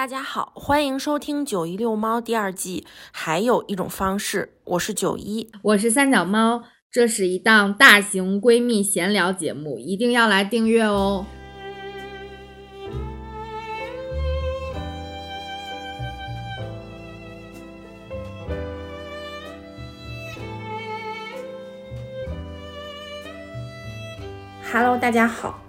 大家好，欢迎收听《九一遛猫》第二季。还有一种方式，我是九一，我是三脚猫。这是一档大型闺蜜闲聊节目，一定要来订阅哦。Hello，大家好。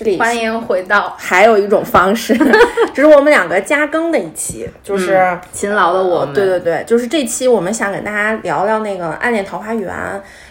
这里欢迎回到，还有一种方式，这是我们两个加更的一期，就是勤劳的我们。对对对，就是这期我们想给大家聊聊那个《暗恋桃花源》，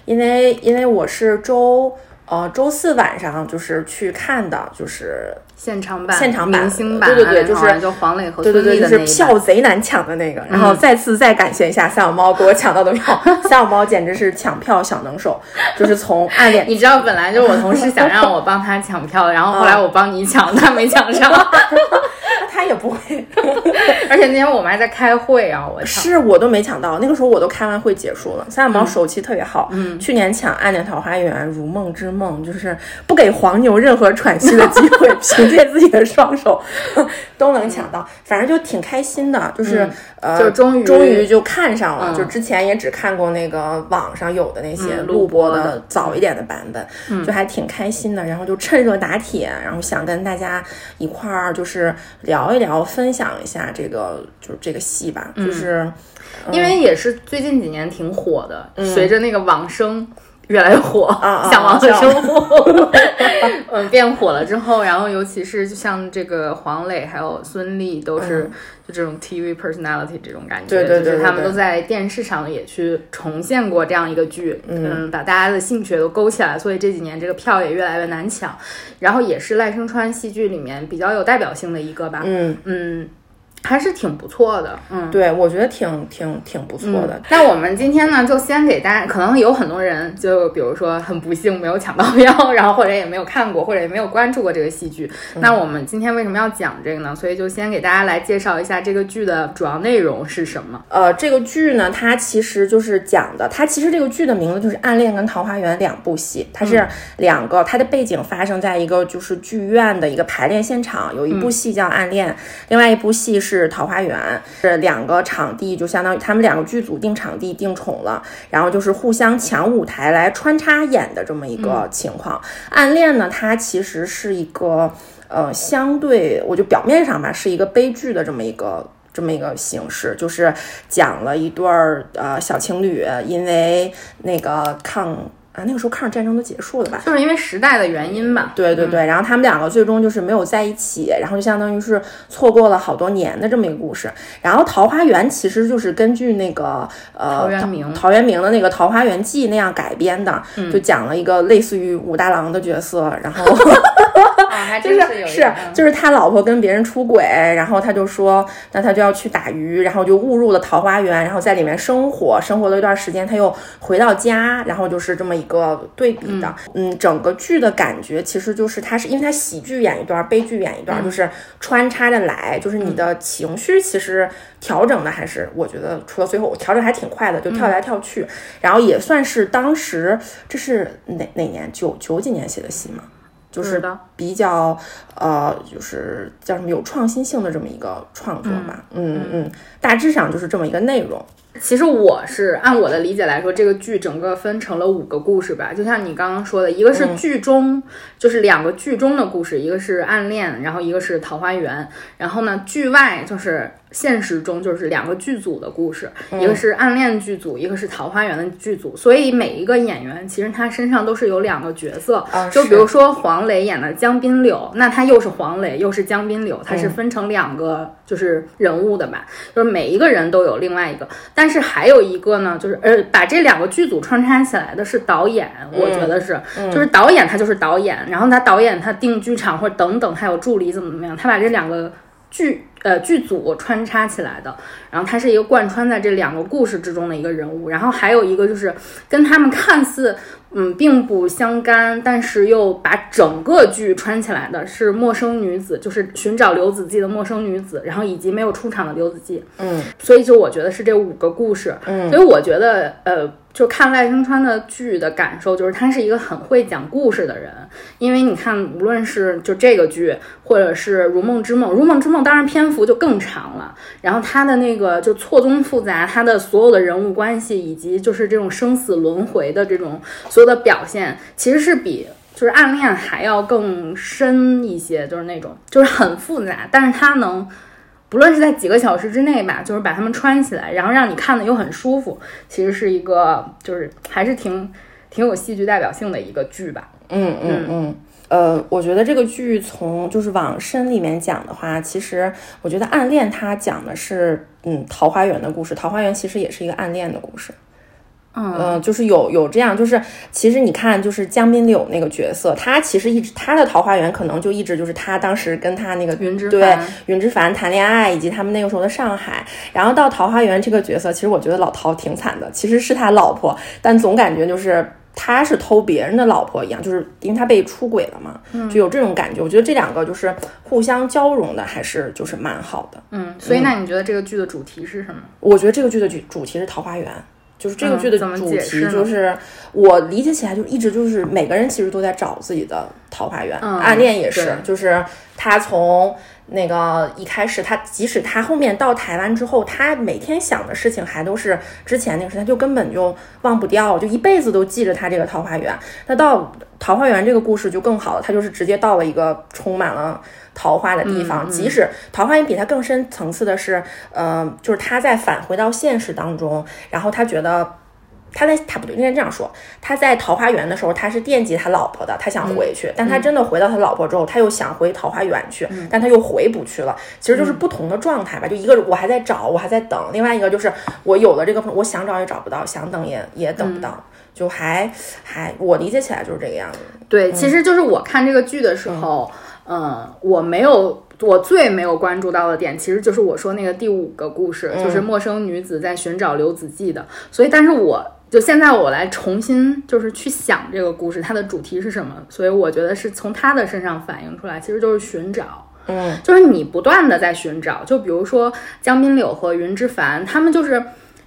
因为因为我是周呃周四晚上就是去看的，就是。现场版、现场版、明星版，对对对，就是就黄磊和对对对，就是票贼难抢的那个。然后再次再感谢一下三小猫给我抢到的票，三小猫简直是抢票小能手，就是从暗恋。你知道，本来就我同事想让我帮他抢票，然后后来我帮你抢，他没抢上。他也不会，而且那天我们还在开会啊，我是我都没抢到，那个时候我都开完会结束了。三小猫手气特别好，嗯，去年抢《暗恋桃花源》《如梦之梦》，就是不给黄牛任何喘息的机会，凭借自己的双手 都能抢到，反正就挺开心的，就是呃，就终于终于就看上了，就之前也只看过那个网上有的那些录播的早一点的版本，就还挺开心的。然后就趁热打铁，然后想跟大家一块儿就是聊。聊一聊，分享一下这个就是这个戏吧，就是因为也是最近几年挺火的，随着那个网生越来越火，向往的生活，嗯，变火了之后，然后尤其是像这个黄磊还有孙俪都是就这种 TV personality 这种感觉，对对对，他们都在电视上也去重现过这样一个剧，嗯，把大家的兴趣都勾起来，所以这几年这个票也越来越难抢。然后也是赖声川戏剧里面比较有代表性的一个吧，嗯。嗯。还是挺不错的，嗯，对，我觉得挺挺挺不错的。那我们今天呢，就先给大家，可能有很多人，就比如说很不幸没有抢到 票，然后或者也没有看过，或者也没有关注过这个戏剧。那我们今天为什么要讲这个呢？所以就先给大家来介绍一下这个剧的主要内容是什么。呃，这个剧呢，它其实就是讲的，它其实这个剧的名字就是《暗恋》跟《桃花源》两部戏，它是两个，它的背景发生在一个就是剧院的一个排练现场，有一部戏叫《暗恋》，另外一部戏是。是桃花源，是两个场地，就相当于他们两个剧组定场地定宠了，然后就是互相抢舞台来穿插演的这么一个情况。暗恋呢，它其实是一个呃，相对我就表面上吧，是一个悲剧的这么一个这么一个形式，就是讲了一对儿呃小情侣，因为那个抗。啊，那个时候抗日战争都结束了吧？就是因为时代的原因吧。对对对，然后他们两个最终就是没有在一起，然后就相当于是错过了好多年的这么一个故事。然后《桃花源》其实就是根据那个呃陶渊明陶渊明的那个《桃花源记》那样改编的，就讲了一个类似于武大郎的角色，然后。就是是就是他老婆跟别人出轨，然后他就说，那他就要去打鱼，然后就误入了桃花源，然后在里面生活，生活了一段时间，他又回到家，然后就是这么一个对比的，嗯，整个剧的感觉其实就是他是因为他喜剧演一段，悲剧演一段，就是穿插着来，就是你的情绪其实调整的还是我觉得除了最后调整还挺快的，就跳来跳去，然后也算是当时这是哪哪年？九九几年写的戏吗？就是比较呃，就是叫什么有创新性的这么一个创作吧，嗯嗯，大致上就是这么一个内容。其实我是按我的理解来说，这个剧整个分成了五个故事吧，就像你刚刚说的，一个是剧中，就是两个剧中的故事，一个是暗恋，然后一个是桃花源，然后呢，剧外就是。现实中就是两个剧组的故事，一个是暗恋剧组，一个是桃花源的剧组。所以每一个演员其实他身上都是有两个角色，就比如说黄磊演的江滨柳，那他又是黄磊又是江滨柳，他是分成两个就是人物的吧，就是每一个人都有另外一个。但是还有一个呢，就是呃把这两个剧组穿插起来的是导演，我觉得是，就是导演他就是导演，然后他导演他定剧场或者等等，他有助理怎么怎么样，他把这两个。剧呃剧组穿插起来的，然后他是一个贯穿在这两个故事之中的一个人物，然后还有一个就是跟他们看似嗯，并不相干，但是又把整个剧穿起来的是陌生女子，就是寻找刘子骥的陌生女子，然后以及没有出场的刘子骥。嗯，所以就我觉得是这五个故事。嗯，所以我觉得，呃。就看赖声川的剧的感受，就是他是一个很会讲故事的人。因为你看，无论是就这个剧，或者是《如梦之梦》，《如梦之梦》当然篇幅就更长了。然后他的那个就错综复杂，他的所有的人物关系，以及就是这种生死轮回的这种所有的表现，其实是比就是暗恋还要更深一些，就是那种就是很复杂，但是它能。不论是在几个小时之内吧，就是把它们穿起来，然后让你看的又很舒服，其实是一个就是还是挺挺有戏剧代表性的一个剧吧。嗯嗯嗯，呃，我觉得这个剧从就是往深里面讲的话，其实我觉得暗恋它讲的是嗯桃花源的故事，桃花源其实也是一个暗恋的故事。嗯，就是有有这样，就是其实你看，就是江滨柳那个角色，他其实一直他的桃花源可能就一直就是他当时跟他那个云之对云之凡谈恋爱，以及他们那个时候的上海。然后到桃花源这个角色，其实我觉得老陶挺惨的，其实是他老婆，但总感觉就是他是偷别人的老婆一样，就是因为他被出轨了嘛，就有这种感觉。我觉得这两个就是互相交融的，还是就是蛮好的。嗯，所以那你觉得这个剧的主题是什么？我觉得这个剧的主主题是桃花源。就是这个剧的主题，就是我理解起来就一直就是每个人其实都在找自己的桃花源，暗恋也是，就是他从那个一开始，他即使他后面到台湾之后，他每天想的事情还都是之前那个事，他就根本就忘不掉，就一辈子都记着他这个桃花源。那到桃花源这个故事就更好了，他就是直接到了一个充满了。桃花的地方，即使桃花源比他更深层次的是，呃，就是他在返回到现实当中，然后他觉得他在他不对，应该这样说，他在桃花源的时候他是惦记他老婆的，他想回去，但他真的回到他老婆之后，他又想回桃花源去，但他又回不去了，其实就是不同的状态吧。就一个我还在找，我还在等，另外一个就是我有了这个我想找也找不到，想等也也等不到，就还还我理解起来就是这个样子。对，其实就是我看这个剧的时候。嗯，我没有，我最没有关注到的点，其实就是我说那个第五个故事，就是陌生女子在寻找刘子骥的。所以，但是我就现在我来重新就是去想这个故事，它的主题是什么？所以我觉得是从他的身上反映出来，其实就是寻找，嗯，就是你不断的在寻找。就比如说江滨柳和云之凡，他们就是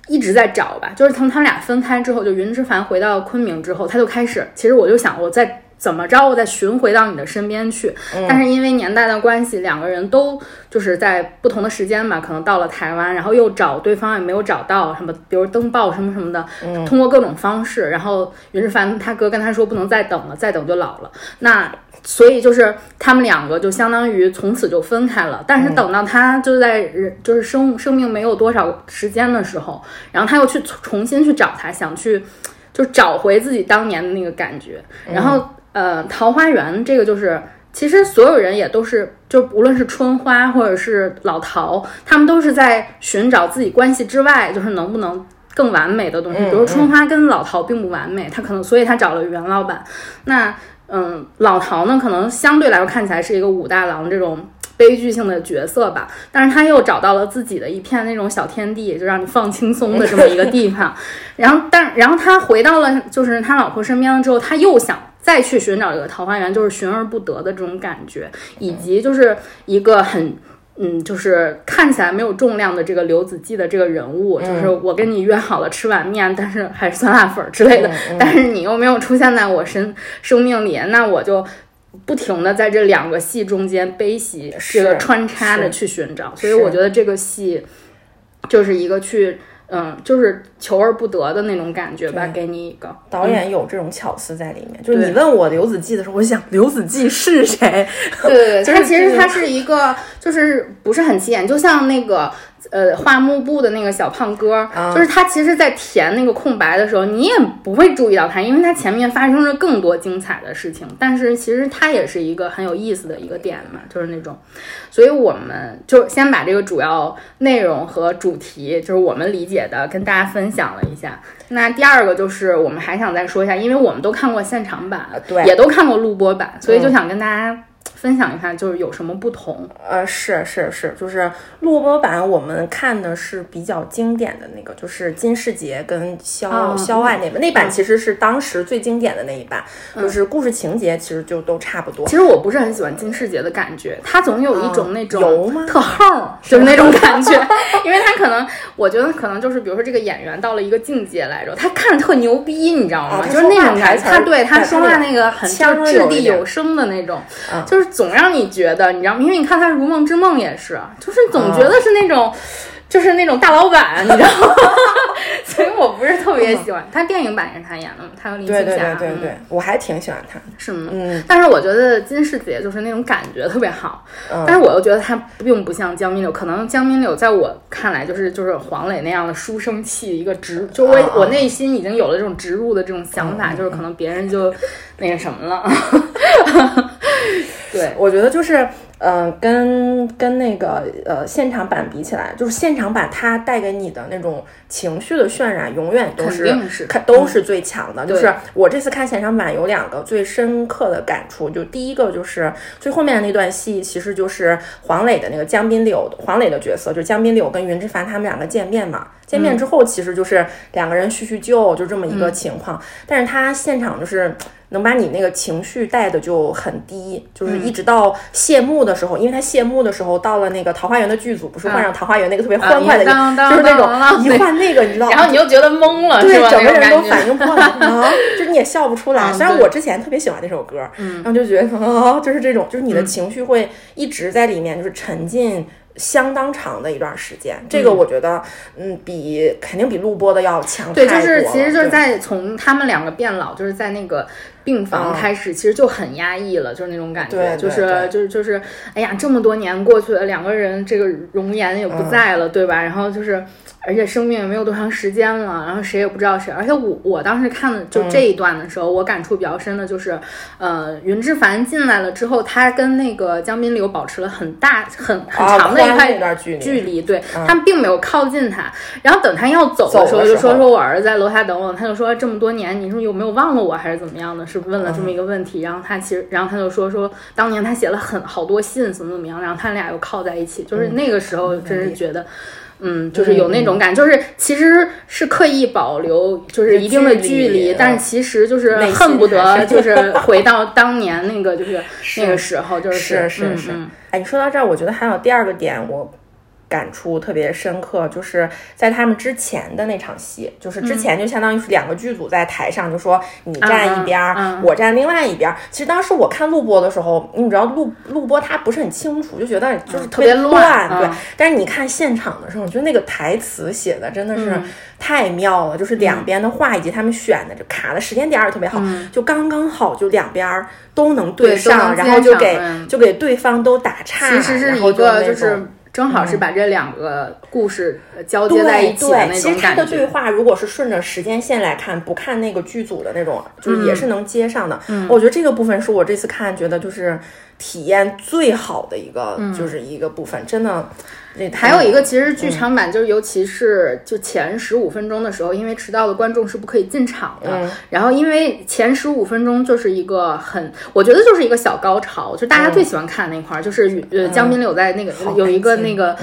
一直在找吧。就是从他们俩分开之后，就云之凡回到昆明之后，他就开始，其实我就想我在。怎么着？我再寻回到你的身边去，但是因为年代的关系，两个人都就是在不同的时间吧，可能到了台湾，然后又找对方也没有找到，什么比如登报什么什么的，通过各种方式，然后云之凡他哥跟他说不能再等了，再等就老了。那所以就是他们两个就相当于从此就分开了。但是等到他就在人就是生生命没有多少时间的时候，然后他又去重新去找他，想去就找回自己当年的那个感觉，然后。呃，桃花源这个就是，其实所有人也都是，就无论是春花或者是老陶，他们都是在寻找自己关系之外，就是能不能更完美的东西。比如春花跟老陶并不完美，他可能所以他找了袁老板。那嗯，老陶呢，可能相对来说看起来是一个武大郎这种悲剧性的角色吧，但是他又找到了自己的一片那种小天地，就让你放轻松的这么一个地方。然后，但然后他回到了就是他老婆身边了之后，他又想。再去寻找这个桃花源，就是寻而不得的这种感觉，以及就是一个很，嗯，就是看起来没有重量的这个刘子骥的这个人物，就是我跟你约好了吃碗面，但是还是酸辣粉之类的，但是你又没有出现在我生生命里，那我就不停的在这两个戏中间悲喜这个穿插的去寻找，所以我觉得这个戏就是一个去。嗯，就是求而不得的那种感觉吧，给你一个导演有这种巧思在里面。就是你问我刘子骥的时候，我想刘子骥是谁？对对对，他其实他是一个，就是不是很起眼，就像那个。呃，画幕布的那个小胖哥，就是他。其实，在填那个空白的时候，你也不会注意到他，因为他前面发生了更多精彩的事情。但是，其实他也是一个很有意思的一个点嘛，就是那种。所以，我们就先把这个主要内容和主题，就是我们理解的，跟大家分享了一下。那第二个就是，我们还想再说一下，因为我们都看过现场版，对，也都看过录播版，所以就想跟大家。分享一下，就是有什么不同？呃，是是是，就是录播版我们看的是比较经典的那个，就是金世杰跟肖肖爱那版，那版其实是当时最经典的那一版，就是故事情节其实就都差不多。其实我不是很喜欢金世杰的感觉，他总有一种那种就是那种感觉，因为他可能，我觉得可能就是比如说这个演员到了一个境界来着，他看着特牛逼，你知道吗？就是那种感觉，他对他说话那个很掷地有声的那种，就是。总让你觉得，你知道吗？因为你看他《如梦之梦》也是，就是总觉得是那种。就是那种大老板，你知道吗？所以我不是特别喜欢他。电影版也是他演的，他和林青霞。对对对对对，我还挺喜欢他。是吗？嗯。但是我觉得金世杰就是那种感觉特别好。嗯。但是我又觉得他并不像江明柳，可能江明柳在我看来就是就是黄磊那样的书生气，一个植，就我我内心已经有了这种植入的这种想法，就是可能别人就那个什么了。对，我觉得就是。嗯，跟跟那个呃现场版比起来，就是现场版它带给你的那种情绪的渲染，永远都是看都是最强的。就是我这次看现场版有两个最深刻的感触，就第一个就是最后面的那段戏，其实就是黄磊的那个江滨柳，黄磊的角色，就是江滨柳跟云之凡他们两个见面嘛。见面之后，其实就是两个人叙叙旧，就这么一个情况。但是他现场就是能把你那个情绪带的就很低，就是一直到谢幕的时候，因为他谢幕的时候到了那个桃花源的剧组，不是换上桃花源那个特别欢快的，就是那种一换那个，你知道吗？然后你又觉得懵了，对，整个人都反应不过来 啊，就是你也笑不出来。虽然我之前特别喜欢那首歌，然后就觉得啊，就是这种，就是你的情绪会一直在里面，就是沉浸。相当长的一段时间，这个我觉得，嗯，比肯定比录播的要强对，就是其实就是在从他们两个变老，就是在那个病房开始，其实就很压抑了，就是那种感觉，就是就是就是，哎呀，这么多年过去了，两个人这个容颜也不在了，对吧？然后就是。而且生命也没有多长时间了，然后谁也不知道谁。而且我我当时看的就这一段的时候，我感触比较深的就是，呃，云之凡进来了之后，他跟那个江滨柳保持了很大很很长的一块距离，对他们并没有靠近他。然后等他要走的时候，就说说我儿子在楼下等我。他就说这么多年，你说有没有忘了我，还是怎么样的？是问了这么一个问题。然后他其实，然后他就说说当年他写了很好多信，怎么怎么样。然后他俩又靠在一起，就是那个时候，真是觉得。嗯，就是有那种感，就是其实是刻意保留，就是一定的距离，但是其实就是恨不得就是 回到当年那个就是那个时候，就是是是是。哎，你说到这儿，我觉得还有第二个点，我。感触特别深刻，就是在他们之前的那场戏，就是之前就相当于是两个剧组在台上，就说你站一边儿，我站另外一边儿。其实当时我看录播的时候，你知道录录播它不是很清楚，就觉得就是特别乱，对。但是你看现场的时候，我觉得那个台词写的真的是太妙了，就是两边的话以及他们选的就卡的时间点也特别好，就刚刚好，就两边都能对上，然后就给就给对方都打岔，其实是一个就是。正好是把这两个故事交接在一起的那种感觉。其实他的对话，如果是顺着时间线来看，不看那个剧组的那种，就是也是能接上的。我觉得这个部分是我这次看觉得就是体验最好的一个，就是一个部分，真的。还有一个，其实剧场版就是，尤其是就前十五分钟的时候，因为迟到的观众是不可以进场的。然后，因为前十五分钟就是一个很，我觉得就是一个小高潮，就大家最喜欢看那块儿，就是呃江滨柳在那个有一个那个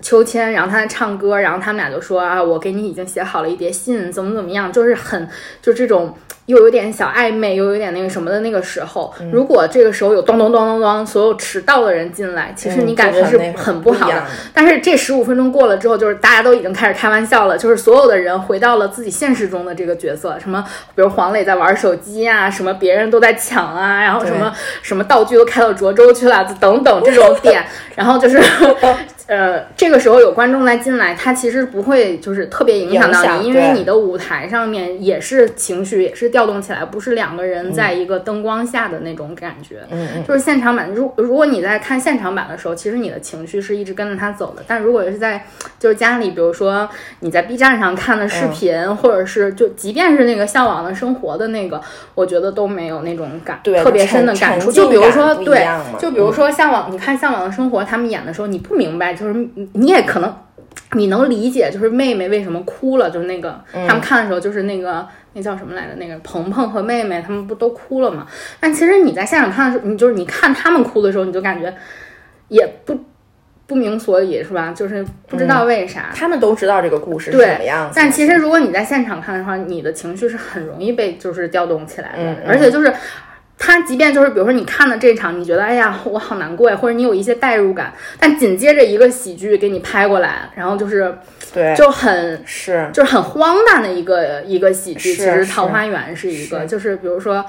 秋千，然后他在唱歌，然后他们俩就说啊，我给你已经写好了一叠信，怎么怎么样，就是很就这种。又有点小暧昧，又有点那个什么的那个时候，如果这个时候有咚咚咚咚咚，所有迟到的人进来，其实你感觉是很不好的。但是这十五分钟过了之后，就是大家都已经开始开玩笑了，就是所有的人回到了自己现实中的这个角色，什么比如黄磊在玩手机啊，什么别人都在抢啊，然后什么什么道具都开到涿州去了，等等这种点，然后就是。呃，这个时候有观众再进来，他其实不会就是特别影响到你，因为你的舞台上面也是情绪也是调动起来，不是两个人在一个灯光下的那种感觉。嗯嗯。就是现场版，如如果你在看现场版的时候，其实你的情绪是一直跟着他走的。但如果是在就是家里，比如说你在 B 站上看的视频，或者是就即便是那个向往的生活的那个，我觉得都没有那种感特别深的感触。就比如说对，就比如说向往，你看向往的生活，他们演的时候，你不明白。就是你也可能你能理解，就是妹妹为什么哭了，就是那个他们看的时候，就是那个那叫什么来着？那个鹏鹏和妹妹他们不都哭了吗？但其实你在现场看的时候，你就是你看他们哭的时候，你就感觉也不不明所以，是吧？就是不知道为啥。他们都知道这个故事是什么样子。但其实如果你在现场看的话，你的情绪是很容易被就是调动起来的，而且就是。他即便就是比如说你看了这场，你觉得哎呀我好难过呀，或者你有一些代入感，但紧接着一个喜剧给你拍过来，然后就是对。就很是。就是很荒诞的一个一个喜剧。其实《桃花源》是一个，就是比如说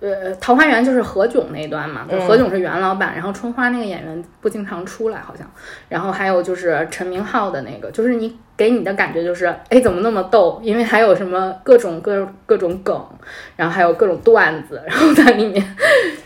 呃《桃花源》就是何炅那段嘛，何炅是袁老板，然后春花那个演员不经常出来好像，然后还有就是陈明昊的那个，就是你。给你的感觉就是，哎，怎么那么逗？因为还有什么各种各各种梗，然后还有各种段子，然后在里面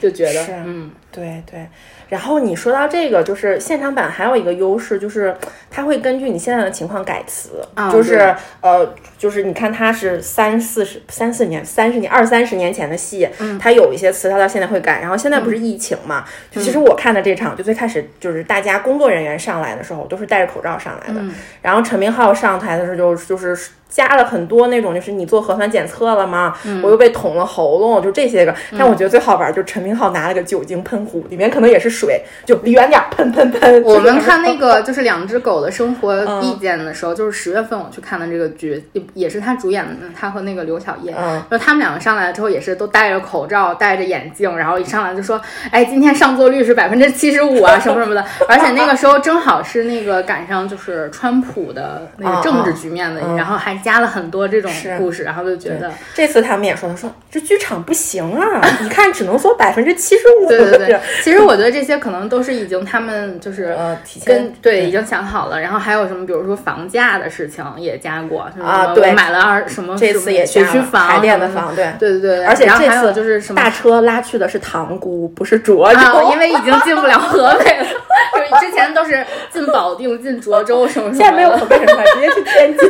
就觉得，嗯，对对。然后你说到这个，就是现场版还有一个优势，就是它会根据你现在的情况改词，就是呃，就是你看它是三四十三四年、三十年、二三十年前的戏，它有一些词它到现在会改。然后现在不是疫情嘛，就其实我看的这场，就最开始就是大家工作人员上来的时候都是戴着口罩上来的，然后陈明昊上台的时候就就是。加了很多那种，就是你做核酸检测了吗？我又被捅了喉咙，就这些个。但我觉得最好玩，就陈明昊拿了个酒精喷壶，里面可能也是水，就离远点喷喷喷。我们看那个就是两只狗的生活意见的时候，就是十月份我去看的这个剧，也也是他主演的，他和那个刘晓叶，就他们两个上来了之后也是都戴着口罩、戴着眼镜，然后一上来就说：“哎，今天上座率是百分之七十五啊，什么什么的。”而且那个时候正好是那个赶上就是川普的那个政治局面的，然后还。加了很多这种故事，然后就觉得这次他们也说，他说这剧场不行啊，你看只能说 百分之七十五。对对对，其实我觉得这些可能都是已经他们就是呃提前对已经想好了，然后还有什么，比如说房价的事情也加过啊，对，买了二什么这次也学区房、海淀的房，对。对对对，而且这次就是什么大车拉去的是塘沽，不是涿州，因为已经进不了河北了，就是之前都是进保定、进涿州什么什么，现在没有河北了，直接去天津。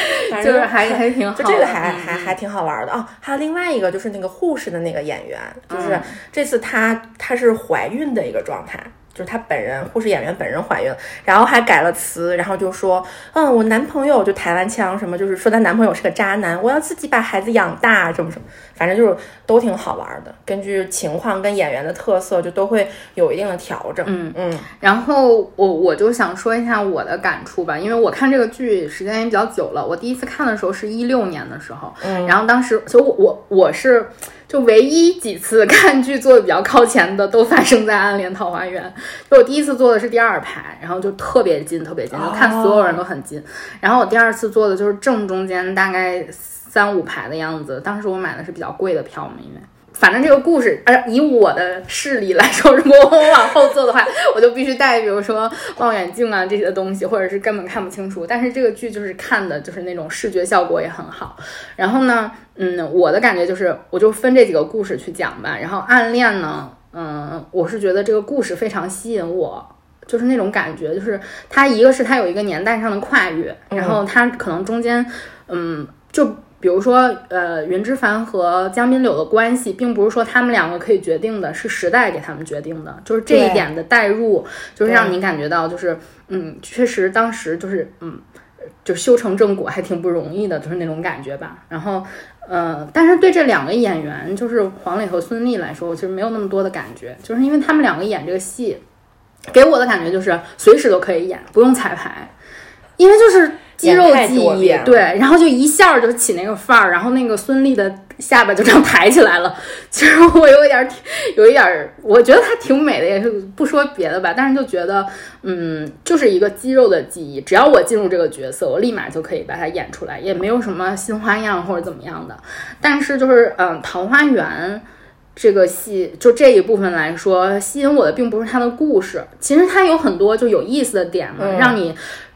就是还还挺好，就这个还还还挺好玩的哦。还有另外一个就是那个护士的那个演员，就是这次她她是怀孕的一个状态。就是她本人，护士演员本人怀孕，然后还改了词，然后就说，嗯，我男朋友就台湾腔，什么就是说她男朋友是个渣男，我要自己把孩子养大，什么什么，反正就是都挺好玩的。根据情况跟演员的特色，就都会有一定的调整。嗯嗯。然后我我就想说一下我的感触吧，因为我看这个剧时间也比较久了，我第一次看的时候是一六年的时候，嗯，然后当时就我我我是。就唯一几次看剧坐的比较靠前的，都发生在《暗恋桃花源》。就我第一次坐的是第二排，然后就特别近，特别近，就看所有人都很近。然后我第二次坐的就是正中间，大概三五排的样子。当时我买的是比较贵的票嘛，因为。反正这个故事，而，以我的视力来说，如果我往后坐的话，我就必须带，比如说望远镜啊这些东西，或者是根本看不清楚。但是这个剧就是看的，就是那种视觉效果也很好。然后呢，嗯，我的感觉就是，我就分这几个故事去讲吧。然后暗恋呢，嗯，我是觉得这个故事非常吸引我，就是那种感觉，就是它一个是它有一个年代上的跨越，然后它可能中间，嗯，就。比如说，呃，云之凡和江滨柳的关系，并不是说他们两个可以决定的，是时代给他们决定的。就是这一点的代入，就是让你感觉到，就是，嗯，确实当时就是，嗯，就修成正果还挺不容易的，就是那种感觉吧。然后，呃，但是对这两个演员，就是黄磊和孙俪来说，我其实没有那么多的感觉，就是因为他们两个演这个戏，给我的感觉就是随时都可以演，不用彩排，因为就是。肌肉记忆，对，然后就一下就起那个范儿，然后那个孙俪的下巴就这样抬起来了。其实我有一点，有一点，我觉得她挺美的，也是不说别的吧，但是就觉得，嗯，就是一个肌肉的记忆。只要我进入这个角色，我立马就可以把它演出来，也没有什么新花样或者怎么样的。但是就是，嗯，桃花源。这个戏就这一部分来说，吸引我的并不是他的故事，其实他有很多就有意思的点嘛，让你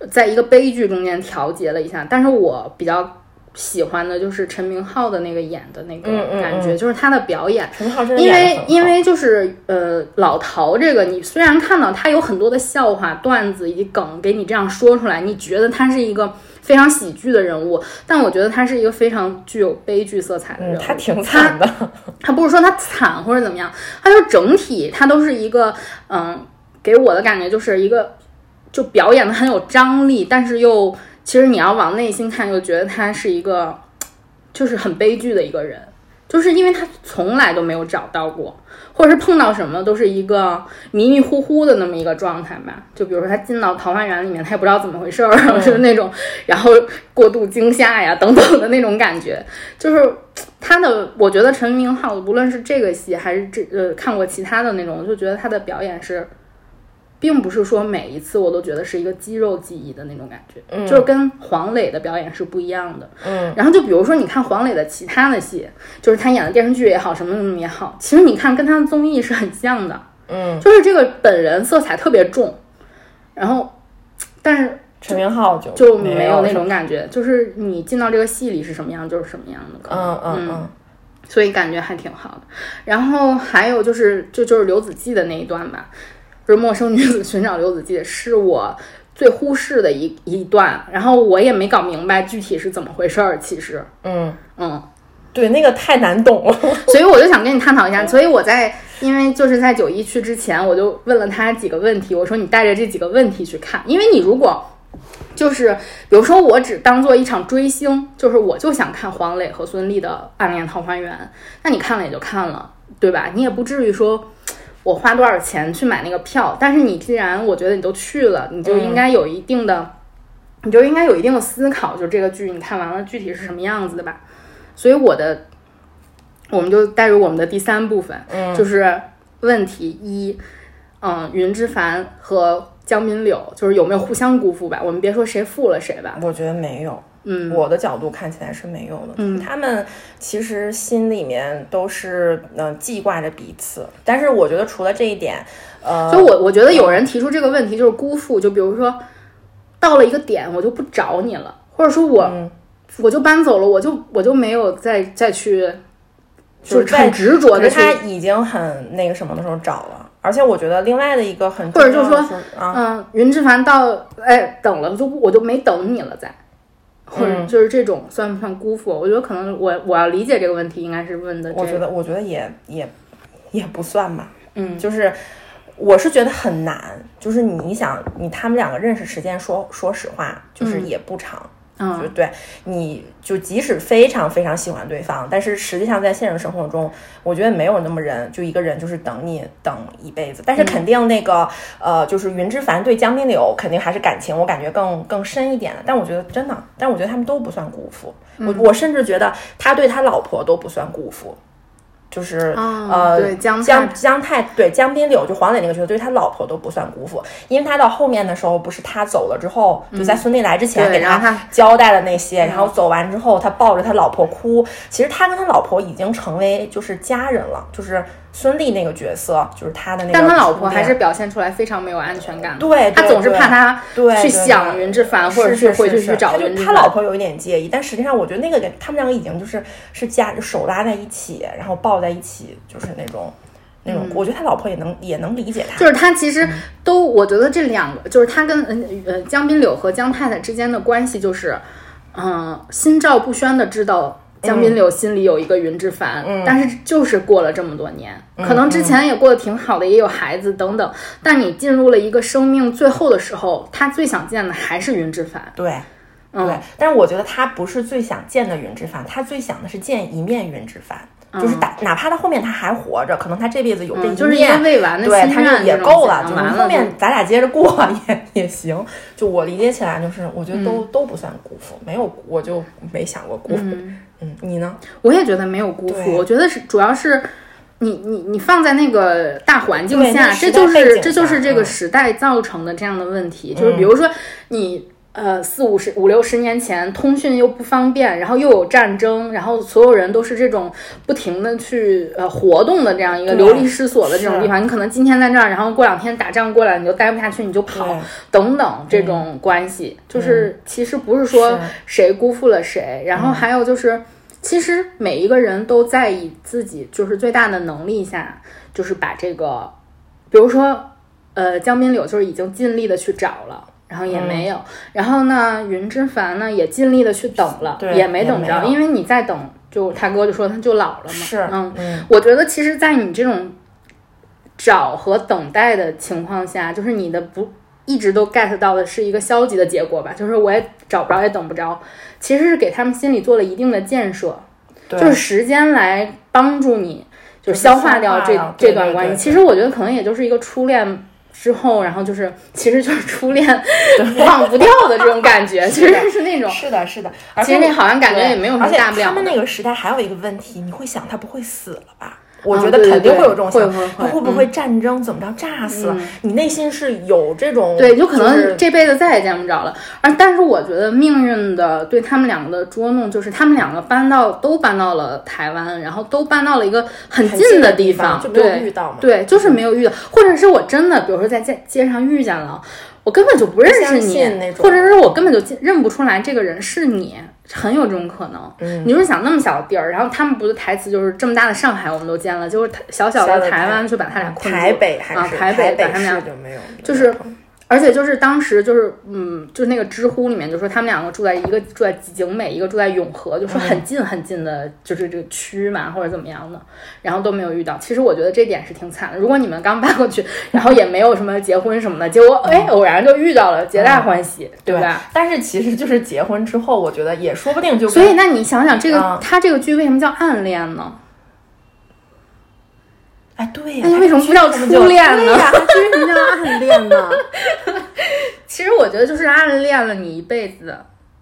在一个悲剧中间调节了一下。但是我比较喜欢的就是陈明昊的那个演的那个感觉，就是他的表演。陈明昊因为因为就是呃老陶这个，你虽然看到他有很多的笑话段子以及梗给你这样说出来，你觉得他是一个。非常喜剧的人物，但我觉得他是一个非常具有悲剧色彩的人物。他挺惨的，他不是说他惨或者怎么样，他就整体他都是一个，嗯，给我的感觉就是一个就表演的很有张力，但是又其实你要往内心看，又觉得他是一个就是很悲剧的一个人，就是因为他从来都没有找到过。或者是碰到什么都是一个迷迷糊糊的那么一个状态吧，就比如说他进到桃花源里面，他也不知道怎么回事儿，就是那种，然后过度惊吓呀等等的那种感觉。就是他的，我觉得陈明昊无论是这个戏还是这呃看过其他的那种，我就觉得他的表演是。并不是说每一次我都觉得是一个肌肉记忆的那种感觉，就是跟黄磊的表演是不一样的。嗯，然后就比如说你看黄磊的其他的戏，就是他演的电视剧也好，什么什么也好，其实你看跟他的综艺是很像的。嗯，就是这个本人色彩特别重，然后，但是陈明昊就就没有那种感觉，就是你进到这个戏里是什么样就是什么样的。嗯嗯嗯，所以感觉还挺好的。然后还有就是就就是刘子骥的那一段吧。不是陌生女子寻找刘子骥，是我最忽视的一一段，然后我也没搞明白具体是怎么回事儿。其实，嗯嗯，对，那个太难懂了，所以我就想跟你探讨一下。所以我在，因为就是在九一去之前，我就问了他几个问题。我说你带着这几个问题去看，因为你如果就是比如说我只当做一场追星，就是我就想看黄磊和孙俪的《暗恋桃花源》，那你看了也就看了，对吧？你也不至于说。我花多少钱去买那个票？但是你既然我觉得你都去了，你就应该有一定的，你就应该有一定的思考，就这个剧你看完了具体是什么样子的吧。所以我的，我们就带入我们的第三部分，就是问题一，嗯，云之凡和江滨柳就是有没有互相辜负吧？我们别说谁负了谁吧，我觉得没有。嗯，我的角度看起来是没有的。嗯，他们其实心里面都是嗯记挂着彼此。但是我觉得除了这一点，呃，就我我觉得有人提出这个问题就是辜负。就比如说到了一个点，我就不找你了，或者说我我就搬走了，我就我就没有再再去，就是很执着的。他已经很那个什么的时候找了。而且我觉得另外的一个很或者就是说，嗯，云之凡到哎等了，就我就没等你了，再。或者就是这种算不算辜负？我觉得可能我我要理解这个问题，应该是问的。我觉得我觉得也也也不算吧。嗯，就是我是觉得很难。就是你想，你他们两个认识时间，说说实话，就是也不长。就对，你就即使非常非常喜欢对方，但是实际上在现实生活中，我觉得没有那么人，就一个人就是等你等一辈子。但是肯定那个呃，就是云之凡对江滨柳肯定还是感情，我感觉更更深一点的。但我觉得真的，但我觉得他们都不算辜负。我我甚至觉得他对他老婆都不算辜负。就是呃，对江江江太对江滨柳就黄磊那个角色，对他老婆都不算辜负，因为他到后面的时候，不是他走了之后，就在孙俪来之前给他交代了那些，然后走完之后，他抱着他老婆哭。其实他跟他老婆已经成为就是家人了，就是。孙俪那个角色就是他的那个，但他老婆还是表现出来非常没有安全感。对，他总是怕他去想云之凡，或者是回去去找云之凡。他老婆有一点介意，但实际上我觉得那个他们两个已经就是是家手拉在一起，然后抱在一起，就是那种那种。我觉得他老婆也能也能理解他。就是他其实都，我觉得这两个就是他跟嗯呃江滨柳和江太太之间的关系，就是嗯心照不宣的知道。江滨柳心里有一个云之凡，但是就是过了这么多年，可能之前也过得挺好的，也有孩子等等。但你进入了一个生命最后的时候，他最想见的还是云之凡。对，对。但是我觉得他不是最想见的云之凡，他最想的是见一面云之凡。就是打，哪怕他后面他还活着，可能他这辈子有这一面，未完的对，他就也够了。就后面咱俩接着过 也也行。就我理解起来，就是我觉得都都不算辜负，没有我就没想过辜负。嗯，你呢？我也觉得没有辜负。我觉得是主要是你你你放在那个大环境下，这就是这就是这个时代造成的这样的问题。就是比如说你。呃，四五十五六十年前，通讯又不方便，然后又有战争，然后所有人都是这种不停的去呃活动的这样一个流离失所的这种地方。你可能今天在这儿，然后过两天打仗过来，你就待不下去，你就跑等等这种关系，就是其实不是说谁辜负了谁，然后还有就是，其实每一个人都在以自己就是最大的能力下，就是把这个，比如说呃江滨柳就是已经尽力的去找了。然后也没有，然后呢，云之凡呢也尽力的去等了，也没等着，因为你再等，就他哥就说他就老了嘛。是，嗯，我觉得其实，在你这种找和等待的情况下，就是你的不一直都 get 到的是一个消极的结果吧，就是我也找不着也等不着，其实是给他们心里做了一定的建设，就是时间来帮助你，就是消化掉这这段关系。其实我觉得可能也就是一个初恋之后，然后就是其实就是 初恋 忘不掉的这种感觉，其实是那种是的，是的。而且那好像感觉也没有什么大不了。他们那个时代还有一个问题，你会想他不会死了吧？我觉得肯定会有这种想法，他会不会战争怎么着炸死了？你内心是有这种对，就可能这辈子再也见不着了。而但是我觉得命运的对他们两个的捉弄，就是他们两个搬到都搬到了台湾，然后都搬到了一个很近的地方，就没有遇到嘛。对，就是没有遇到，或者是我真的，比如说在街街上遇见了，我根本就不认识你，或者是我根本就认不出来这个人是你。很有这种可能，嗯，你说想那么小的地儿，然后他们不是台词就是这么大的上海我们都见了，就是小小的台湾就把他俩困住，台北还是台北把他们俩就没有，就是。而且就是当时就是，嗯，就那个知乎里面就说他们两个住在一个住在景美，一个住在永和，就说很近很近的，就是这个区嘛，或者怎么样的，然后都没有遇到。其实我觉得这点是挺惨的。如果你们刚搬过去，然后也没有什么结婚什么的，结果哎偶然就遇到了，皆大欢喜，对吧？但是其实就是结婚之后，我觉得也说不定就。所以那你想想，这个他这个剧为什么叫暗恋呢？哎，对呀，为什么不叫初恋呢？对呀，为什么叫暗恋呢？其实我觉得就是暗恋了你一辈子，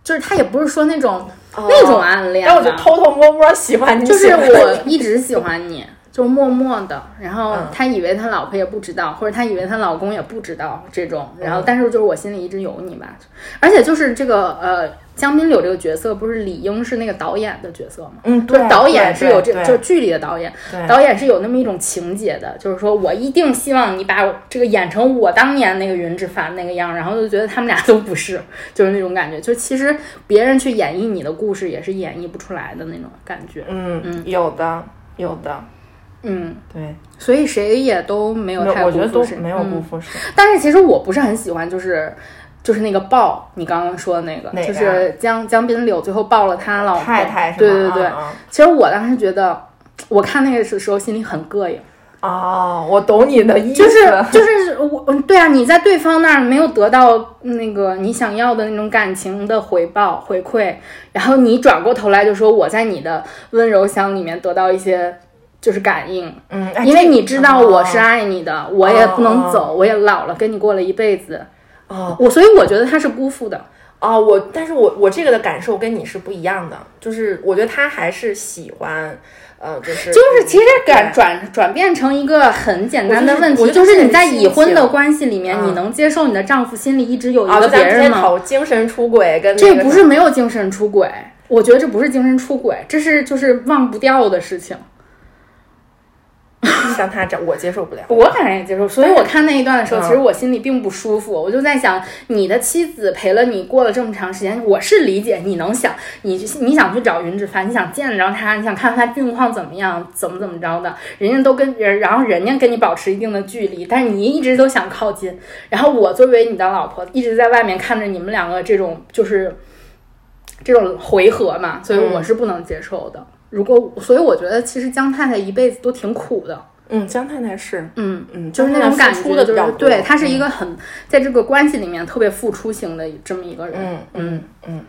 就是他也不是说那种那种暗恋，但我就偷偷摸摸喜欢你，就是我一直喜欢你，就默默的，然后他以为他老婆也不知道，或者他以为他老公也不知道这种，然后但是就是我心里一直有你吧，而且就是这个呃。江滨柳这个角色不是理应是那个导演的角色吗？嗯，对，导演是有这，就是剧里的导演，导演是有那么一种情节的，就是说我一定希望你把这个演成我当年那个云之凡那个样，然后就觉得他们俩都不是，就是那种感觉，就其实别人去演绎你的故事也是演绎不出来的那种感觉。嗯。嗯，有的有的，嗯，对，所以谁也都没有太辜负谁，没有辜负谁。但是其实我不是很喜欢，就是。就是那个抱，你刚刚说的那个，就是江江滨柳最后抱了他老婆，太太对对对。其实我当时觉得，我看那个的时候心里很膈应。哦，我懂你的意思，就是就是我，对啊，你在对方那儿没有得到那个你想要的那种感情的回报回馈，然后你转过头来就说我在你的温柔乡里面得到一些就是感应，嗯，因为你知道我是爱你的，我也不能走，我也老了，跟你过了一辈子。哦，我所以我觉得他是辜负的哦，我但是我我这个的感受跟你是不一样的，就是我觉得他还是喜欢，呃，就是就是其实转转转变成一个很简单的问题，就是你在已婚的关系里面，你能接受你的丈夫心里一直有一个别人吗？精神出轨跟这不是没有精神出轨，我觉得这不是精神出轨，这是就是忘不掉的事情。像他这我接受不了，我反正也接受。所以我看那一段的时候，其实我心里并不舒服。我就在想，你的妻子陪了你过了这么长时间，我是理解你能想，你你想去找云之凡，你想见着他，你想看看他近况怎么样，怎么怎么着的，人家都跟人，然后人家跟你保持一定的距离，但是你一直都想靠近。然后我作为你的老婆，一直在外面看着你们两个这种就是这种回合嘛，所以我是不能接受的。如果，所以我觉得其实江太太一辈子都挺苦的。嗯，江太太是，嗯嗯，就是那种感觉，就是对她是一个很在这个关系里面特别付出型的这么一个人。嗯嗯嗯。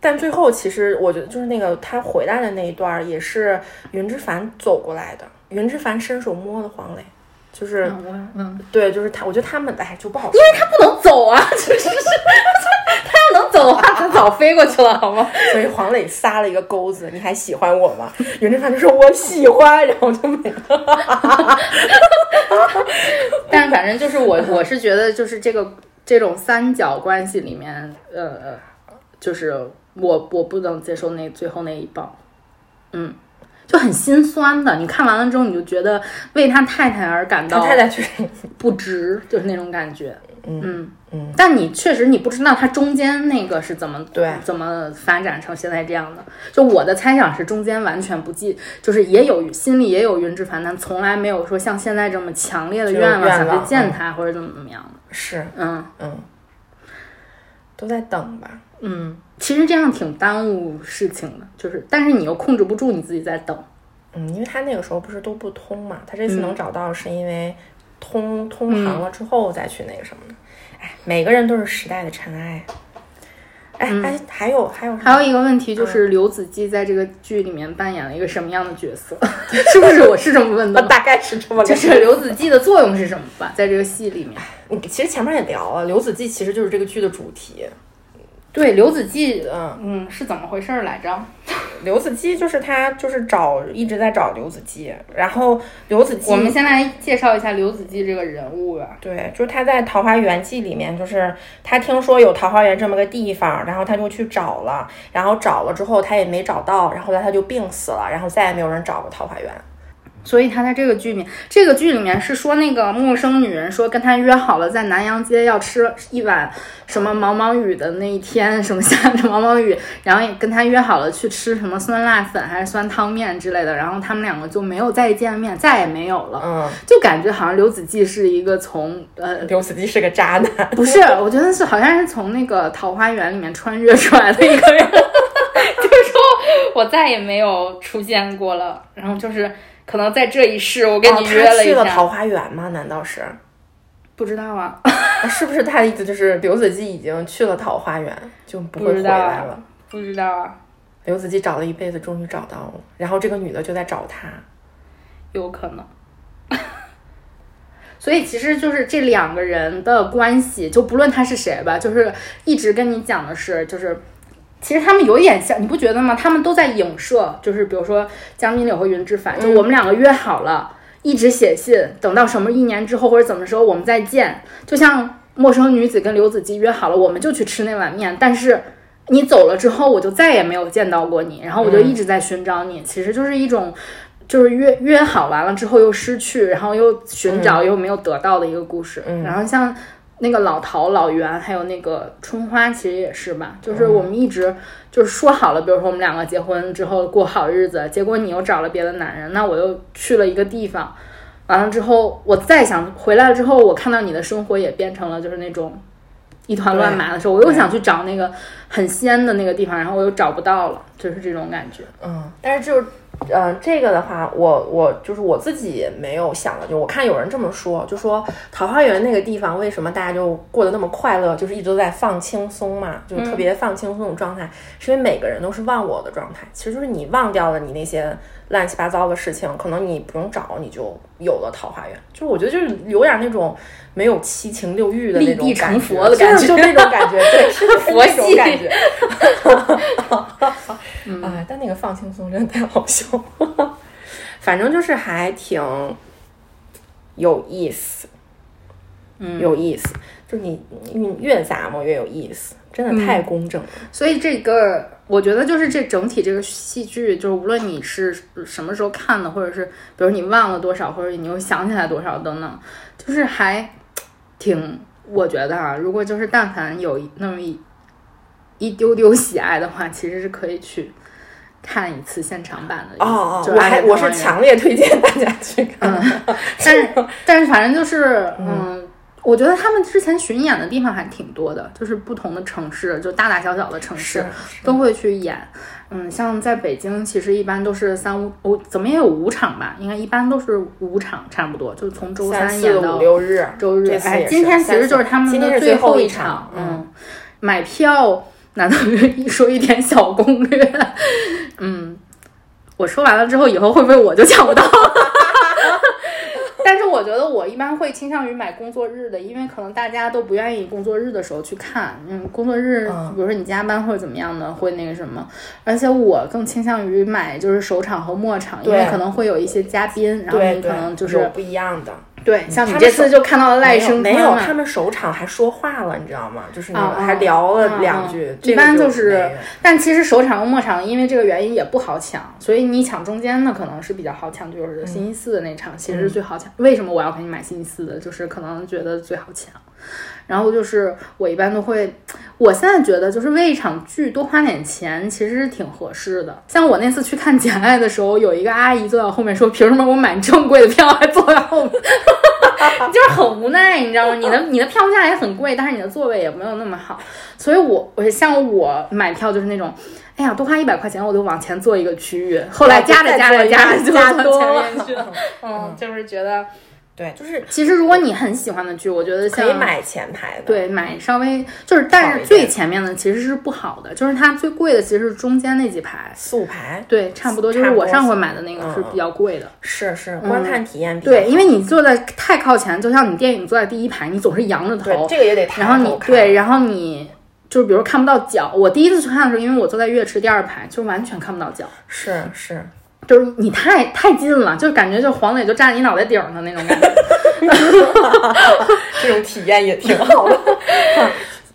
但最后其实我觉得，就是那个他回来的那一段，也是云之凡走过来的。云之凡伸手摸的黄磊，就是嗯，对，就是他。我觉得他们哎就不好，因为他不能走啊，就是。他走的话，他早飞过去了，好吗？所以黄磊撒了一个钩子，你还喜欢我吗？袁振凡就说我喜欢，然后就没了。但反正就是我，我是觉得就是这个这种三角关系里面，呃，就是我我不能接受那最后那一棒，嗯，就很心酸的。你看完了之后，你就觉得为他太太而感到太太不值，就是那种感觉。嗯嗯，但你确实你不知道它中间那个是怎么对怎么发展成现在这样的。就我的猜想是中间完全不记，就是也有心里也有云之凡，但从来没有说像现在这么强烈的愿望想去见他或者怎么怎么样的。是，嗯嗯，都在等吧。嗯，其实这样挺耽误事情的，就是但是你又控制不住你自己在等。嗯，因为他那个时候不是都不通嘛，他这次能找到是因为。通通航了之后再去那个什么的。哎，每个人都是时代的尘埃。哎哎，还有还有还有一个问题就是刘子骥在这个剧里面扮演了一个什么样的角色？是不是我是这么问的？大概是这么。就是刘子骥的作用是什么吧？在这个戏里面，你其实前面也聊了，刘子骥其实就是这个剧的主题。对刘子骥，嗯嗯，是怎么回事来着？刘子骥就是他，就是找一直在找刘子骥，然后刘子骥，我们先来介绍一下刘子骥这个人物吧。对，就是他在《桃花源记》里面，就是他听说有桃花源这么个地方，然后他就去找了，然后找了之后他也没找到，然后来他就病死了，然后再也没有人找过桃花源。所以他在这个剧里面，这个剧里面是说那个陌生女人说跟他约好了在南阳街要吃一碗什么毛毛雨的那一天，什么下着毛毛雨，然后也跟他约好了去吃什么酸辣粉还是酸汤面之类的，然后他们两个就没有再见面，再也没有了。嗯，就感觉好像刘子骥是一个从呃，刘子骥是个渣男，不是，我觉得是好像是从那个桃花源里面穿越出来的一个人，就是说我再也没有出现过了，然后就是。可能在这一世，我跟你约了一下。去了桃花源吗？难道是？不知道啊，是不是他的意思就是刘子骥已经去了桃花源，就不会回来了？不知道啊。刘子骥找了一辈子，终于找到了，然后这个女的就在找他，有可能。所以其实就是这两个人的关系，就不论他是谁吧，就是一直跟你讲的是，就是。其实他们有一点像，你不觉得吗？他们都在影射，就是比如说江明柳和云之凡，就我们两个约好了，一直写信，等到什么一年之后或者怎么时候我们再见。就像陌生女子跟刘子骥约好了，我们就去吃那碗面，但是你走了之后，我就再也没有见到过你，然后我就一直在寻找你。其实就是一种，就是约约好完了之后又失去，然后又寻找又没有得到的一个故事。然后像。那个老陶、老袁，还有那个春花，其实也是吧。就是我们一直就是说好了，比如说我们两个结婚之后过好日子，结果你又找了别的男人，那我又去了一个地方，完了之后我再想回来了之后，我看到你的生活也变成了就是那种一团乱麻的时候，我又想去找那个很仙的那个地方，然后我又找不到了，就是这种感觉。嗯，但是就是。嗯，这个的话，我我就是我自己没有想的，就我看有人这么说，就说桃花源那个地方为什么大家就过得那么快乐，就是一直都在放轻松嘛，就特别放轻松的状态，是因为每个人都是忘我的状态，其实就是你忘掉了你那些乱七八糟的事情，可能你不用找，你就有了桃花源。就我觉得就是有点那种没有七情六欲的那种感觉，就那种感觉，对，是佛系感觉。哎，但那个放轻松真的太好笑了，反正就是还挺有意思，嗯，有意思，就是你你越杂嘛越有意思，真的太工整了。所以这个我觉得就是这整体这个戏剧，就是无论你是什么时候看的，或者是比如你忘了多少，或者你又想起来多少等等，就是还挺，我觉得啊，如果就是但凡有那么一。一丢丢喜爱的话，其实是可以去看一次现场版的。哦哦，我还我是强烈推荐大家去看。但是但是反正就是嗯，我觉得他们之前巡演的地方还挺多的，就是不同的城市，就大大小小的城市都会去演。嗯，像在北京，其实一般都是三五，我怎么也有五场吧？应该一般都是五场，差不多，就是从周三演到六日，周日。哎，今天其实就是他们的最后一场。嗯，买票。难道一说一点小攻略？嗯，我说完了之后，以后会不会我就抢不到？但是我觉得我一般会倾向于买工作日的，因为可能大家都不愿意工作日的时候去看。嗯，工作日，比如说你加班或者怎么样的，会那个什么。而且我更倾向于买就是首场和末场，因为可能会有一些嘉宾，然后你可能就是不一样的。对，像你这次就看到了赖声没有，他们首场还说话了，你知道吗？就是还聊了两句。一般就是，但其实首场和末场因为这个原因也不好抢，所以你抢中间的可能是比较好抢，就是星期四的那场其实是最好抢。为什么我要给你买星期四的？就是可能觉得最好抢。然后就是我一般都会，我现在觉得就是为一场剧多花点钱，其实是挺合适的。像我那次去看《简爱》的时候，有一个阿姨坐在后面说：“凭什么我买这么贵的票还坐在后面？” 就是很无奈，你知道吗？你的你的票价也很贵，但是你的座位也没有那么好。所以我我像我买票就是那种，哎呀，多花一百块钱我就往前坐一个区域。后来加着加着加着就坐前面去了。嗯，就是觉得。对，就是其实如果你很喜欢的剧，我觉得可以买前排的，对，买稍微就是，但是最前面的其实是不好的，就是它最贵的其实是中间那几排，四五排，对，差不多，就是我上回买的那个是比较贵的，是是，观看体验对，因为你坐在太靠前，就像你电影坐在第一排，你总是仰着头，这个也得，然后你对，然后你就是比如看不到脚，我第一次去看的时候，因为我坐在乐池第二排，就完全看不到脚，是是。就是你太太近了，就感觉就黄磊就站你脑袋顶的那种感觉，这种体验也挺好的。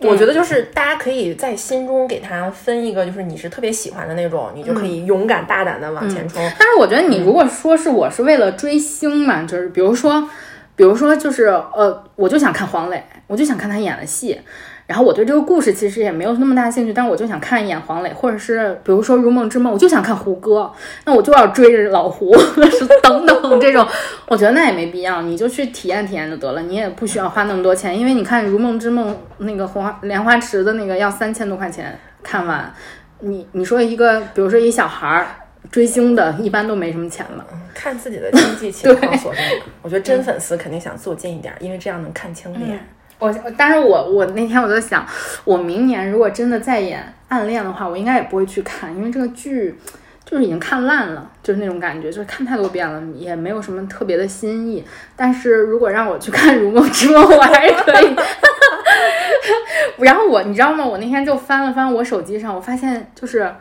我觉得就是大家可以在心中给他分一个，就是你是特别喜欢的那种，你就可以勇敢大胆的往前冲。但是我觉得你如果说是我是为了追星嘛，就是比如说，比如说就是呃，我就想看黄磊，我就想看他演的戏。然后我对这个故事其实也没有那么大兴趣，但是我就想看一眼黄磊，或者是比如说《如梦之梦》，我就想看胡歌，那我就要追着老胡，是等等这种，我觉得那也没必要，你就去体验体验就得了，你也不需要花那么多钱，因为你看《如梦之梦》那个红花莲花池的那个要三千多块钱看完，你你说一个，比如说一小孩儿追星的，一般都没什么钱了，看自己的经济情况所定。我觉得真粉丝肯定想坐近一点，因为这样能看清脸。我，但是我我那天我在想，我明年如果真的再演《暗恋》的话，我应该也不会去看，因为这个剧就是已经看烂了，就是那种感觉，就是看太多遍了，也没有什么特别的新意。但是如果让我去看《如梦之梦》，我还是可以。然后我，你知道吗？我那天就翻了翻我手机上，我发现就是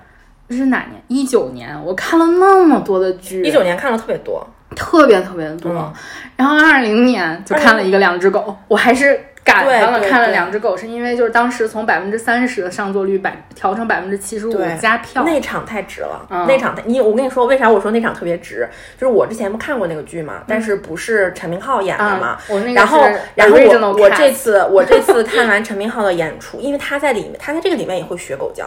这是哪年？一九年，我看了那么多的剧。一九年看了特别多，特别特别的多。然后二零年就看了一个《两只狗》，我还是。赶上了，看了两只狗，是因为就是当时从百分之三十的上座率百调成百分之七十五加票，那场太值了。那场你我跟你说，为啥我说那场特别值？就是我之前不看过那个剧嘛，但是不是陈明昊演的嘛？然后然后我我这次我这次看完陈明昊的演出，因为他在里面，他在这个里面也会学狗叫。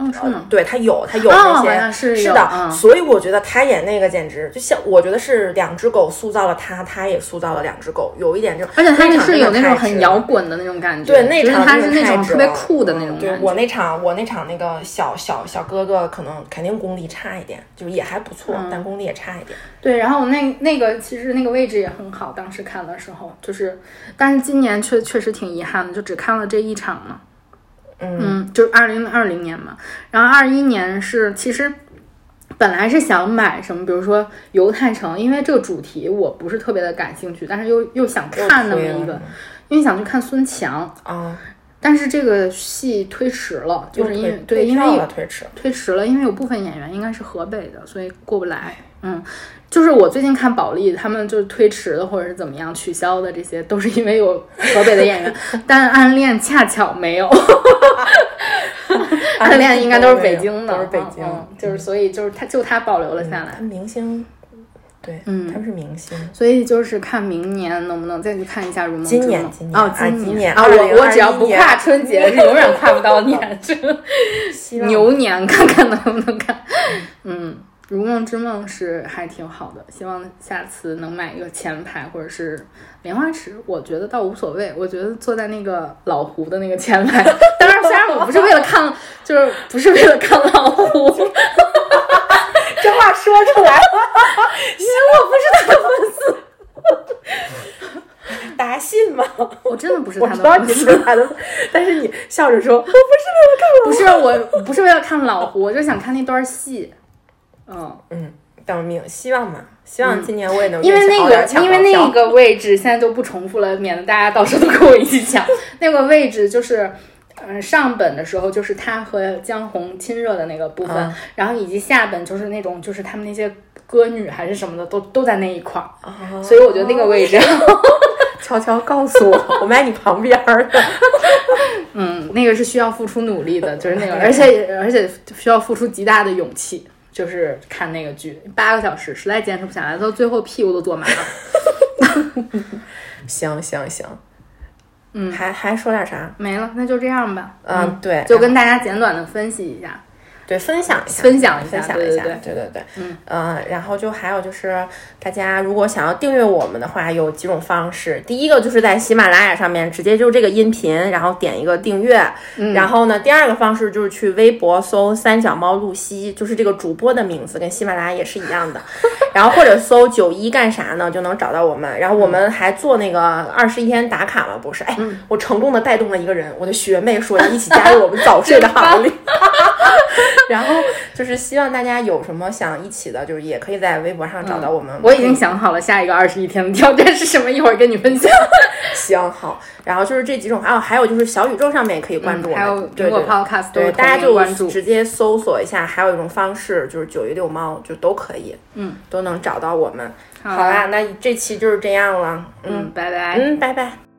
嗯，对他有，他有那些，是是的，所以我觉得他演那个简直就像，我觉得是两只狗塑造了他，他也塑造了两只狗，有一点就，而且他是有那种很摇滚的那种感觉，对，那场他是那种特别酷的那种。对我那场，我那场那个小小小哥哥可能肯定功力差一点，就也还不错，但功力也差一点。对，然后那那个其实那个位置也很好，当时看的时候就是，但是今年确确实挺遗憾的，就只看了这一场嘛。嗯，就是二零二零年嘛，然后二一年是其实本来是想买什么，比如说犹太城，因为这个主题我不是特别的感兴趣，但是又又想看那么一个，因为想去看孙强。啊，但是这个戏推迟了，就是因为对，因为推迟推迟了，因为有部分演员应该是河北的，所以过不来，嗯。就是我最近看保利，他们就是推迟的或者是怎么样取消的，这些都是因为有河北的演员，但暗恋恰巧没有，暗恋应该都是北京的，都是北京，就是所以就是他就他保留了下来。明星，对，嗯，他们是明星，所以就是看明年能不能再去看一下《如梦之梦》。今年，今年，哦，今年啊，我我只要不跨春节，是永远跨不到年，牛年看看能不能看，嗯。如梦之梦是还挺好的，希望下次能买一个前排或者是莲花池。我觉得倒无所谓，我觉得坐在那个老胡的那个前排。当然，虽然我不是为了看，就是不是为了看老胡。这话说出来了，因为我不是他的粉丝。大家信吗？我真的不是他的粉丝。但是你笑着说，我不是为了看老胡。不是我，不是为了看老胡，我就想看那段戏。嗯嗯，等命，希望嘛，希望今年我也能因为那个因为那个位置现在就不重复了，免得大家到时候都跟我一起抢。那个位置就是，嗯，上本的时候就是他和江红亲热的那个部分，然后以及下本就是那种就是他们那些歌女还是什么的都都在那一块儿，所以我觉得那个位置，悄悄告诉我，我在你旁边儿的。嗯，那个是需要付出努力的，就是那个，而且而且需要付出极大的勇气。就是看那个剧八个小时，实在坚持不下来，到最后屁股都坐麻了。行行行，嗯，还还说点啥？没了，那就这样吧。嗯，对，就跟大家简短的分析一下。对，分享一下，分享一下，分享一下，对对对，嗯呃，然后就还有就是大家如果想要订阅我们的话，有几种方式。第一个就是在喜马拉雅上面直接就这个音频，然后点一个订阅。然后呢，第二个方式就是去微博搜“三脚猫露西”，就是这个主播的名字跟喜马拉雅也是一样的。然后或者搜“九一干啥呢”就能找到我们。然后我们还做那个二十一天打卡嘛，不是？哎，我成功的带动了一个人，我的学妹说要一起加入我们早睡的行列。然后就是希望大家有什么想一起的，就是也可以在微博上找到我们。我已经想好了下一个二十一天的挑战是什么，一会儿跟你分享。行好，然后就是这几种，还有还有就是小宇宙上面也可以关注我们，还有苹果 Podcast，对大家就直接搜索一下。还有一种方式就是九一六猫，就都可以，嗯，都能找到我们。好啦，那这期就是这样了，嗯，拜拜，嗯，拜拜。